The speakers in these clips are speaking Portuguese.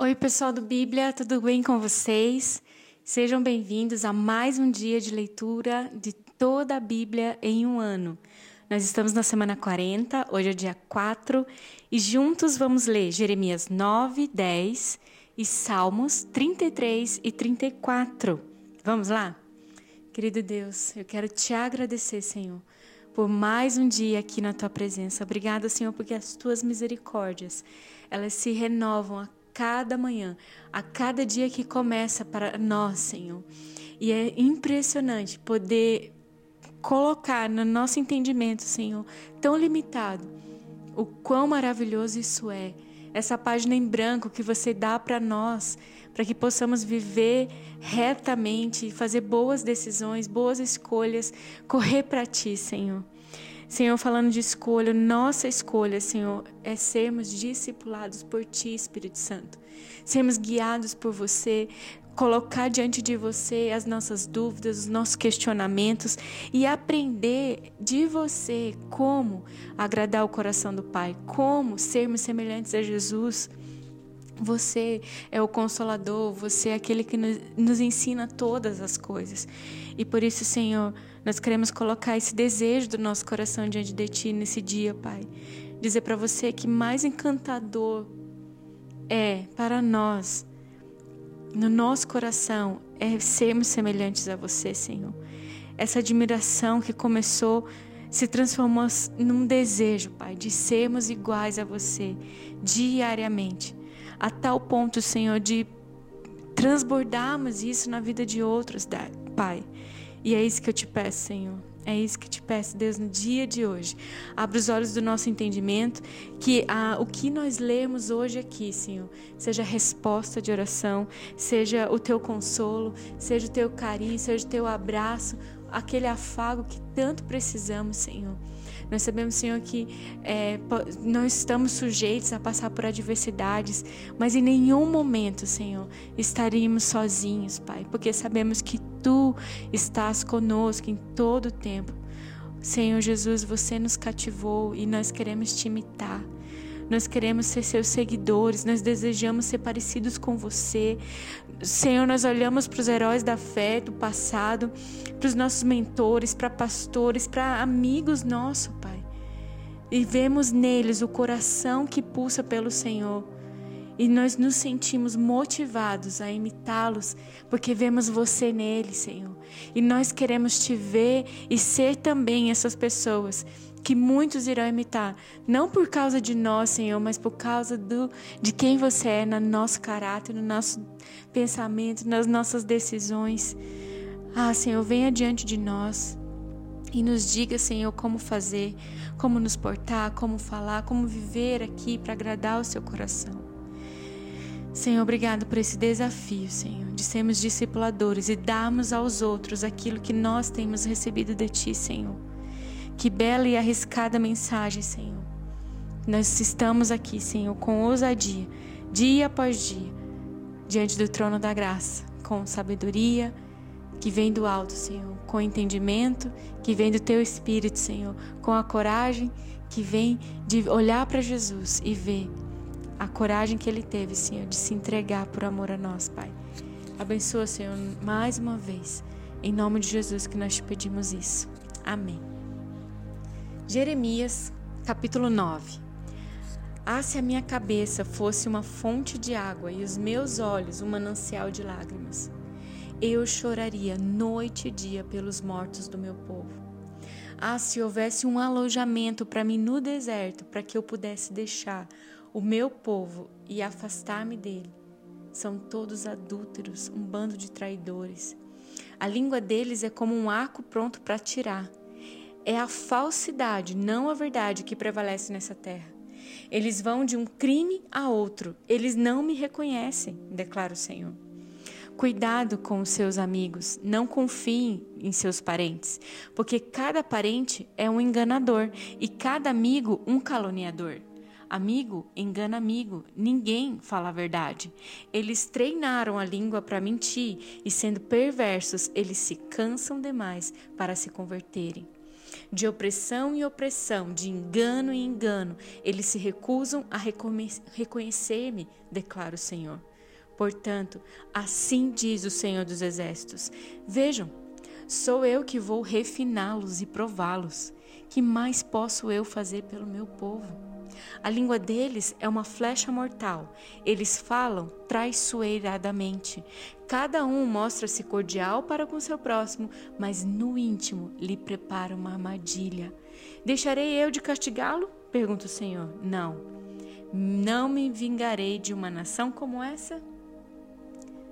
Oi, pessoal do Bíblia, tudo bem com vocês? Sejam bem-vindos a mais um dia de leitura de toda a Bíblia em um ano. Nós estamos na semana 40, hoje é dia 4, e juntos vamos ler Jeremias 9, 10 e Salmos 33 e 34. Vamos lá? Querido Deus, eu quero te agradecer, Senhor, por mais um dia aqui na tua presença. Obrigada, Senhor, porque as tuas misericórdias, elas se renovam a cada manhã, a cada dia que começa para nós, Senhor. E é impressionante poder colocar no nosso entendimento, Senhor, tão limitado, o quão maravilhoso isso é. Essa página em branco que você dá para nós, para que possamos viver retamente, fazer boas decisões, boas escolhas, correr para Ti, Senhor. Senhor, falando de escolha, nossa escolha, Senhor, é sermos discipulados por Ti, Espírito Santo. Sermos guiados por você, colocar diante de você as nossas dúvidas, os nossos questionamentos e aprender de você como agradar o coração do Pai, como sermos semelhantes a Jesus. Você é o consolador, você é aquele que nos ensina todas as coisas. E por isso, Senhor, nós queremos colocar esse desejo do nosso coração diante de Ti nesse dia, Pai. Dizer para você que mais encantador é para nós no nosso coração é sermos semelhantes a você, Senhor. Essa admiração que começou se transformou num desejo, Pai, de sermos iguais a você diariamente, a tal ponto, Senhor, de transbordarmos isso na vida de outros, Pai. E é isso que eu te peço, Senhor. É isso que te peço, Deus, no dia de hoje. Abra os olhos do nosso entendimento, que o que nós lemos hoje aqui, Senhor, seja resposta de oração, seja o teu consolo, seja o teu carinho, seja o teu abraço, aquele afago que tanto precisamos, Senhor. Nós sabemos, Senhor, que é, estamos sujeitos a passar por adversidades, mas em nenhum momento, Senhor, estaríamos sozinhos, Pai, porque sabemos que Tu estás conosco em todo o tempo. Senhor Jesus, você nos cativou e nós queremos te imitar. Nós queremos ser seus seguidores, nós desejamos ser parecidos com você. Senhor, nós olhamos para os heróis da fé do passado, para os nossos mentores, para pastores, para amigos nossos. E vemos neles o coração que pulsa pelo Senhor. E nós nos sentimos motivados a imitá-los, porque vemos você neles, Senhor. E nós queremos te ver e ser também essas pessoas que muitos irão imitar, não por causa de nós, Senhor, mas por causa do, de quem você é no nosso caráter, no nosso pensamento, nas nossas decisões. Ah, Senhor, venha diante de nós e nos diga, Senhor, como fazer, como nos portar, como falar, como viver aqui para agradar o seu coração. Senhor, obrigado por esse desafio, Senhor, de sermos discipuladores e darmos aos outros aquilo que nós temos recebido de Ti, Senhor. Que bela e arriscada mensagem, Senhor. Nós estamos aqui, Senhor, com ousadia, dia após dia, diante do trono da graça, com sabedoria que vem do alto, Senhor, com entendimento que vem do teu espírito, Senhor, com a coragem que vem de olhar para Jesus e ver a coragem que ele teve, Senhor, de se entregar por amor a nós, Pai. Abençoa, Senhor, mais uma vez. Em nome de Jesus que nós te pedimos isso. Amém. Jeremias, capítulo 9. Ah, se a minha cabeça fosse uma fonte de água e os meus olhos um manancial de lágrimas, eu choraria noite e dia pelos mortos do meu povo. Ah, se houvesse um alojamento para mim no deserto, para que eu pudesse deixar o meu povo e afastar-me dele. São todos adúlteros, um bando de traidores. A língua deles é como um arco pronto para atirar é a falsidade, não a verdade, que prevalece nessa terra. Eles vão de um crime a outro. Eles não me reconhecem, declara o Senhor. Cuidado com os seus amigos, não confiem em seus parentes, porque cada parente é um enganador e cada amigo um caluniador. Amigo engana amigo, ninguém fala a verdade. Eles treinaram a língua para mentir e, sendo perversos, eles se cansam demais para se converterem. De opressão em opressão, de engano em engano, eles se recusam a reconhecer-me, declara o Senhor. Portanto, assim diz o Senhor dos Exércitos: Vejam, sou eu que vou refiná-los e prová-los. Que mais posso eu fazer pelo meu povo? A língua deles é uma flecha mortal. Eles falam traiçoeiradamente. Cada um mostra-se cordial para com seu próximo, mas no íntimo lhe prepara uma armadilha. Deixarei eu de castigá-lo? Pergunta o Senhor. Não. Não me vingarei de uma nação como essa?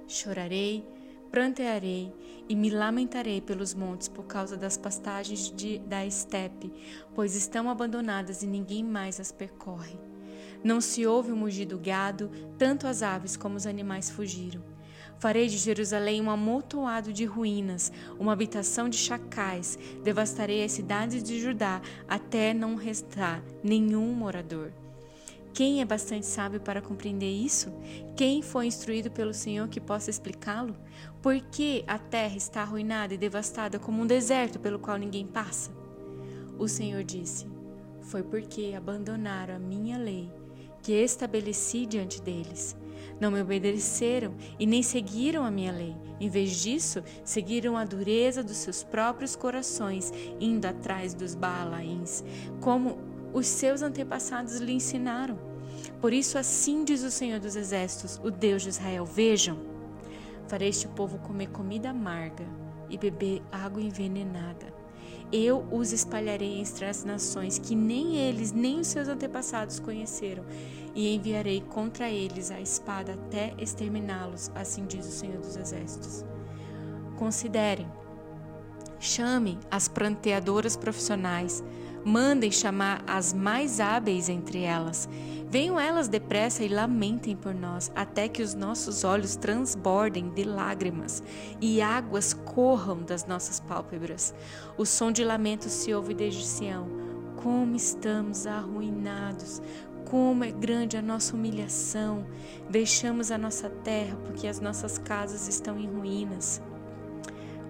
Chorarei Prantearei e me lamentarei pelos montes por causa das pastagens de, da estepe, pois estão abandonadas e ninguém mais as percorre. Não se ouve o mugir do gado, tanto as aves como os animais fugiram. Farei de Jerusalém um amontoado de ruínas, uma habitação de chacais. Devastarei as cidades de Judá até não restar nenhum morador. Quem é bastante sábio para compreender isso? Quem foi instruído pelo Senhor que possa explicá-lo? Por que a terra está arruinada e devastada como um deserto pelo qual ninguém passa? O Senhor disse: Foi porque abandonaram a minha lei, que estabeleci diante deles. Não me obedeceram e nem seguiram a minha lei. Em vez disso, seguiram a dureza dos seus próprios corações, indo atrás dos Baalaíns, como os seus antepassados lhe ensinaram. Por isso, assim diz o Senhor dos Exércitos, o Deus de Israel: Vejam, farei este povo comer comida amarga e beber água envenenada. Eu os espalharei entre as nações que nem eles nem os seus antepassados conheceram, e enviarei contra eles a espada até exterminá-los, assim diz o Senhor dos Exércitos. Considerem, chamem as pranteadoras profissionais, Mandem chamar as mais hábeis entre elas. Venham elas depressa e lamentem por nós, até que os nossos olhos transbordem de lágrimas e águas corram das nossas pálpebras. O som de lamento se ouve desde Sião. Como estamos arruinados, como é grande a nossa humilhação. Deixamos a nossa terra porque as nossas casas estão em ruínas.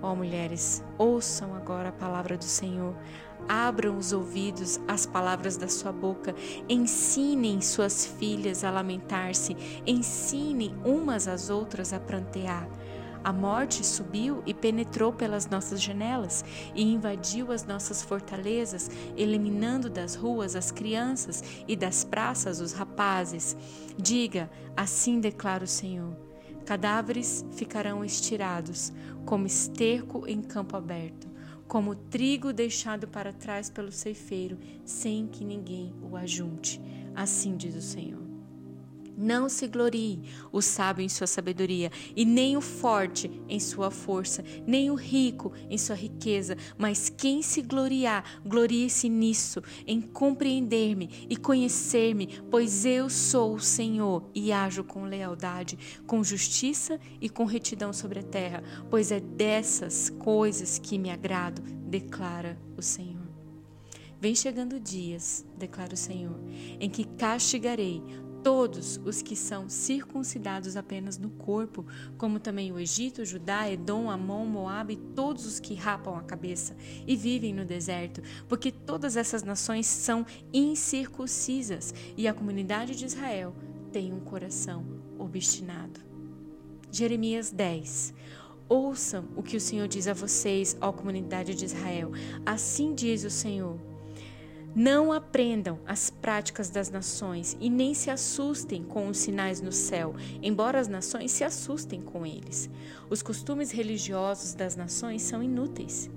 Ó oh, mulheres, ouçam agora a palavra do Senhor. Abram os ouvidos às palavras da sua boca, ensinem suas filhas a lamentar-se, ensinem umas às outras a prantear. A morte subiu e penetrou pelas nossas janelas e invadiu as nossas fortalezas, eliminando das ruas as crianças e das praças os rapazes. Diga: Assim declara o Senhor. Cadáveres ficarão estirados, como esterco em campo aberto como trigo deixado para trás pelo ceifeiro, sem que ninguém o ajunte. Assim diz o Senhor. Não se glorie o sábio em sua sabedoria, e nem o forte em sua força, nem o rico em sua riqueza, mas quem se gloriar, glorie-se nisso, em compreender-me e conhecer-me, pois eu sou o Senhor e ajo com lealdade, com justiça e com retidão sobre a terra, pois é dessas coisas que me agrado, declara o Senhor. Vem chegando dias, declara o Senhor, em que castigarei todos os que são circuncidados apenas no corpo, como também o Egito, Judá, Edom, Amon, Moabe e todos os que rapam a cabeça e vivem no deserto, porque todas essas nações são incircuncisas e a comunidade de Israel tem um coração obstinado. Jeremias 10 Ouçam o que o Senhor diz a vocês, ó comunidade de Israel. Assim diz o Senhor não aprendam as práticas das nações e nem se assustem com os sinais no céu, embora as nações se assustem com eles. Os costumes religiosos das nações são inúteis.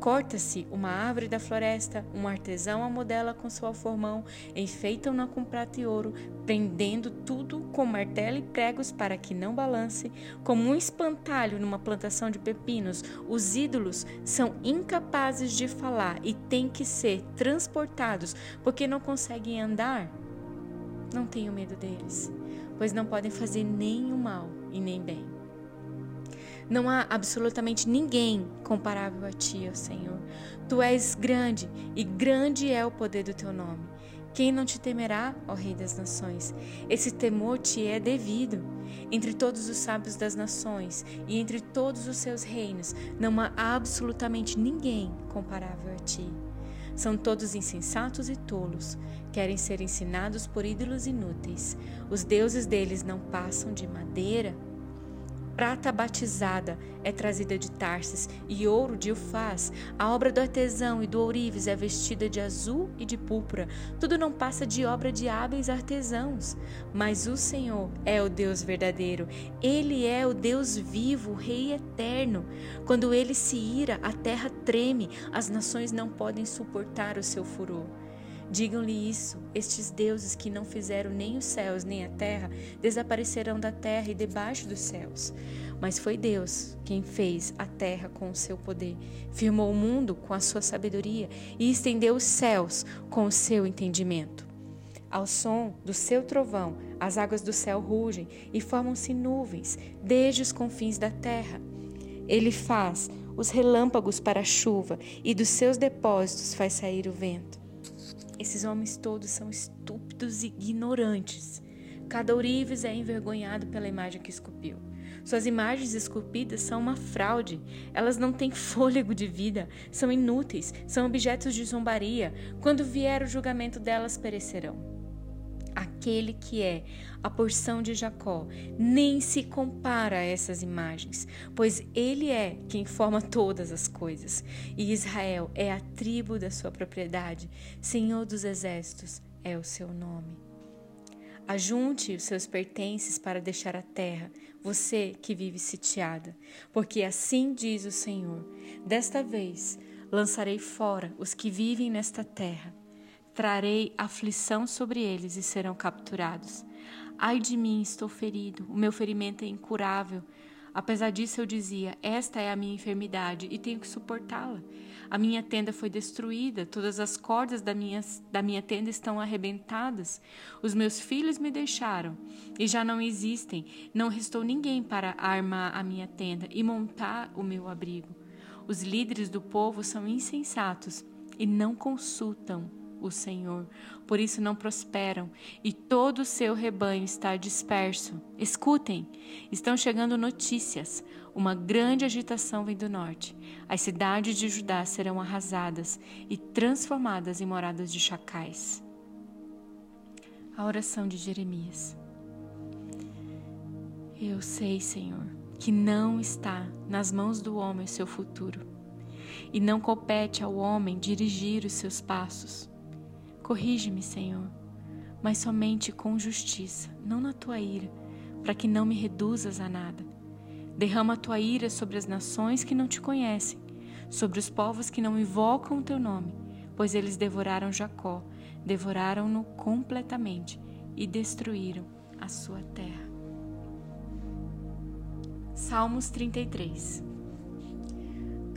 Corta-se uma árvore da floresta, um artesão a modela com seu alformão, enfeitam-na com prata e ouro, prendendo tudo com martelo e pregos para que não balance. Como um espantalho numa plantação de pepinos, os ídolos são incapazes de falar e têm que ser transportados porque não conseguem andar. Não tenho medo deles, pois não podem fazer nem o mal e nem bem. Não há absolutamente ninguém comparável a ti, ó Senhor. Tu és grande e grande é o poder do teu nome. Quem não te temerá, ó Rei das Nações? Esse temor te é devido. Entre todos os sábios das nações e entre todos os seus reinos, não há absolutamente ninguém comparável a ti. São todos insensatos e tolos, querem ser ensinados por ídolos inúteis. Os deuses deles não passam de madeira prata batizada é trazida de Tarsis e ouro de Ufaz. A obra do artesão e do ourives é vestida de azul e de púrpura. Tudo não passa de obra de hábeis artesãos. Mas o Senhor é o Deus verdadeiro. Ele é o Deus vivo, o Rei eterno. Quando ele se ira, a terra treme, as nações não podem suportar o seu furor. Digam-lhe isso: estes deuses que não fizeram nem os céus nem a terra desaparecerão da terra e debaixo dos céus. Mas foi Deus quem fez a terra com o seu poder, firmou o mundo com a sua sabedoria e estendeu os céus com o seu entendimento. Ao som do seu trovão, as águas do céu rugem e formam-se nuvens desde os confins da terra. Ele faz os relâmpagos para a chuva e dos seus depósitos faz sair o vento. Esses homens todos são estúpidos e ignorantes. Cada ourives é envergonhado pela imagem que esculpiu. Suas imagens esculpidas são uma fraude. Elas não têm fôlego de vida, são inúteis, são objetos de zombaria. Quando vier o julgamento delas, perecerão aquele que é a porção de Jacó, nem se compara a essas imagens, pois ele é quem forma todas as coisas, e Israel é a tribo da sua propriedade, Senhor dos exércitos é o seu nome. Ajunte os seus pertences para deixar a terra, você que vive sitiada, porque assim diz o Senhor: desta vez lançarei fora os que vivem nesta terra Trarei aflição sobre eles e serão capturados. Ai de mim, estou ferido, o meu ferimento é incurável. Apesar disso, eu dizia: Esta é a minha enfermidade e tenho que suportá-la. A minha tenda foi destruída, todas as cordas da minha, da minha tenda estão arrebentadas. Os meus filhos me deixaram e já não existem. Não restou ninguém para armar a minha tenda e montar o meu abrigo. Os líderes do povo são insensatos e não consultam o Senhor, por isso não prosperam, e todo o seu rebanho está disperso. Escutem, estão chegando notícias. Uma grande agitação vem do norte. As cidades de Judá serão arrasadas e transformadas em moradas de chacais. A oração de Jeremias. Eu sei, Senhor, que não está nas mãos do homem o seu futuro, e não compete ao homem dirigir os seus passos. Corrige-me, Senhor, mas somente com justiça, não na tua ira, para que não me reduzas a nada. Derrama a tua ira sobre as nações que não te conhecem, sobre os povos que não invocam o teu nome, pois eles devoraram Jacó, devoraram-no completamente e destruíram a sua terra. Salmos 33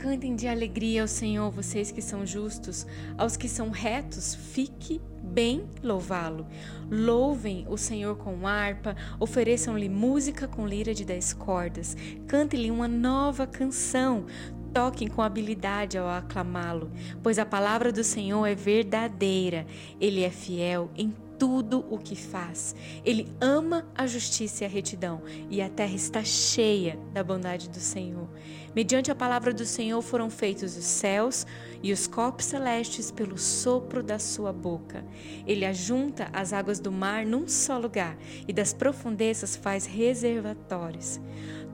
Cantem de alegria ao Senhor, vocês que são justos, aos que são retos, fique bem louvá-lo. Louvem o Senhor com harpa, ofereçam-lhe música com lira de dez cordas, cantem-lhe uma nova canção, toquem com habilidade ao aclamá-lo, pois a palavra do Senhor é verdadeira, ele é fiel em tudo o que faz. Ele ama a justiça e a retidão, e a terra está cheia da bondade do Senhor. Mediante a palavra do Senhor foram feitos os céus e os corpos celestes pelo sopro da sua boca. Ele ajunta as águas do mar num só lugar e das profundezas faz reservatórios.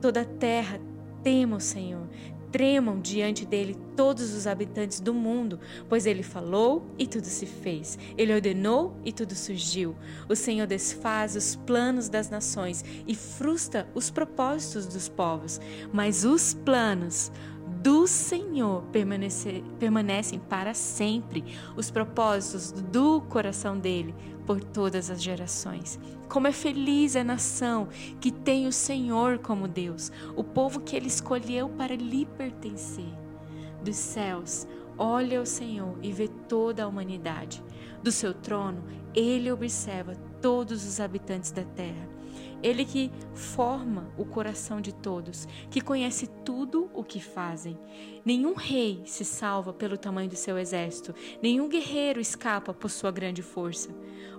Toda a terra tema o Senhor, Tremam diante dele todos os habitantes do mundo, pois ele falou e tudo se fez. Ele ordenou e tudo surgiu. O Senhor desfaz os planos das nações e frustra os propósitos dos povos, mas os planos do Senhor permanecem para sempre, os propósitos do coração dele por todas as gerações. Como é feliz a nação que tem o Senhor como Deus, o povo que ele escolheu para lhe pertencer. Dos céus, olha o Senhor e vê toda a humanidade. Do seu trono, ele observa todos os habitantes da terra. Ele que forma o coração de todos, que conhece tudo o que fazem. Nenhum rei se salva pelo tamanho do seu exército, nenhum guerreiro escapa por sua grande força.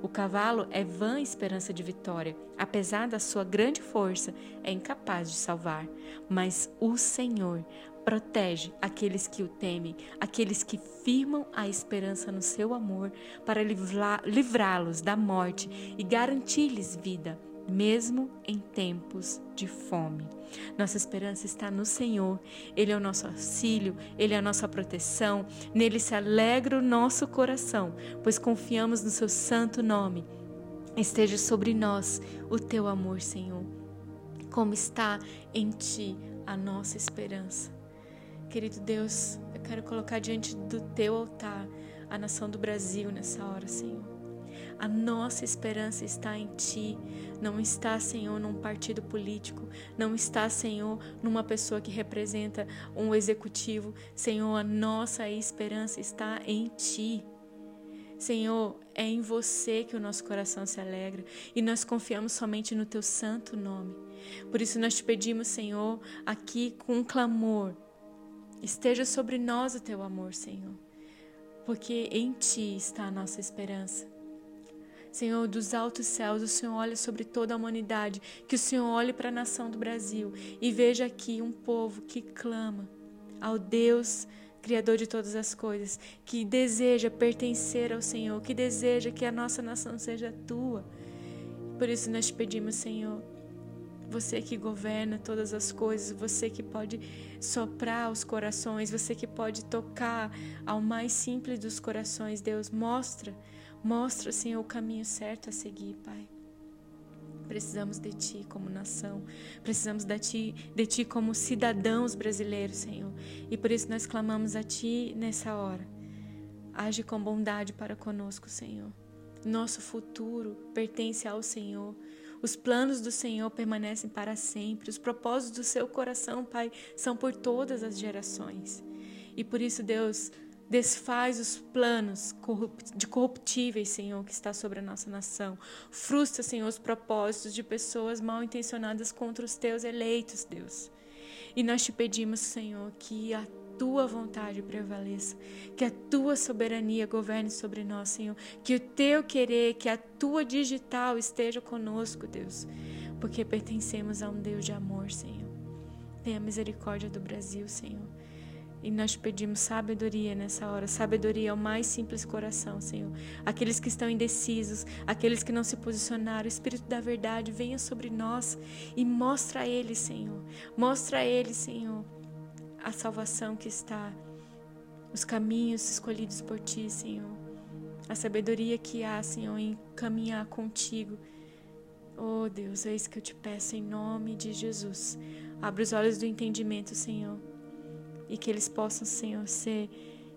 O cavalo é vã esperança de vitória, apesar da sua grande força, é incapaz de salvar. Mas o Senhor protege aqueles que o temem, aqueles que firmam a esperança no seu amor, para livrá-los da morte e garantir-lhes vida mesmo em tempos de fome. Nossa esperança está no Senhor, Ele é o nosso auxílio, Ele é a nossa proteção, nele se alegra o nosso coração, pois confiamos no Seu santo nome. Esteja sobre nós o Teu amor, Senhor, como está em Ti a nossa esperança. Querido Deus, eu quero colocar diante do Teu altar a nação do Brasil nessa hora, Senhor. A nossa esperança está em Ti. Não está, Senhor, num partido político. Não está, Senhor, numa pessoa que representa um executivo. Senhor, a nossa esperança está em Ti. Senhor, é em você que o nosso coração se alegra e nós confiamos somente no Teu santo nome. Por isso nós te pedimos, Senhor, aqui com um clamor, esteja sobre nós o Teu amor, Senhor, porque em Ti está a nossa esperança. Senhor, dos altos céus, o Senhor olha sobre toda a humanidade, que o Senhor olhe para a nação do Brasil e veja aqui um povo que clama ao Deus Criador de todas as coisas, que deseja pertencer ao Senhor, que deseja que a nossa nação seja tua. Por isso nós te pedimos, Senhor, você que governa todas as coisas, você que pode soprar os corações, você que pode tocar ao mais simples dos corações, Deus, mostra Mostra, Senhor, o caminho certo a seguir, Pai. Precisamos de Ti como nação, precisamos de Ti, de Ti como cidadãos brasileiros, Senhor. E por isso nós clamamos a Ti nessa hora. Age com bondade para conosco, Senhor. Nosso futuro pertence ao Senhor. Os planos do Senhor permanecem para sempre. Os propósitos do seu coração, Pai, são por todas as gerações. E por isso, Deus, Desfaz os planos de corruptíveis, Senhor, que está sobre a nossa nação. Frustra, Senhor, os propósitos de pessoas mal intencionadas contra os teus eleitos, Deus. E nós te pedimos, Senhor, que a tua vontade prevaleça, que a tua soberania governe sobre nós, Senhor, que o teu querer, que a tua digital esteja conosco, Deus, porque pertencemos a um Deus de amor, Senhor. Tenha misericórdia do Brasil, Senhor. E nós pedimos sabedoria nessa hora, sabedoria ao mais simples coração, Senhor. Aqueles que estão indecisos, aqueles que não se posicionaram, o Espírito da verdade venha sobre nós e mostra a eles, Senhor. Mostra a eles, Senhor, a salvação que está, os caminhos escolhidos por Ti, Senhor. A sabedoria que há, Senhor, em caminhar contigo. Oh Deus, é isso que eu te peço em nome de Jesus. Abre os olhos do entendimento, Senhor e que eles possam, Senhor, ser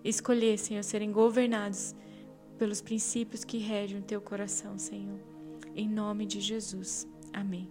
escolher, Senhor, serem governados pelos princípios que regem o teu coração, Senhor. Em nome de Jesus. Amém.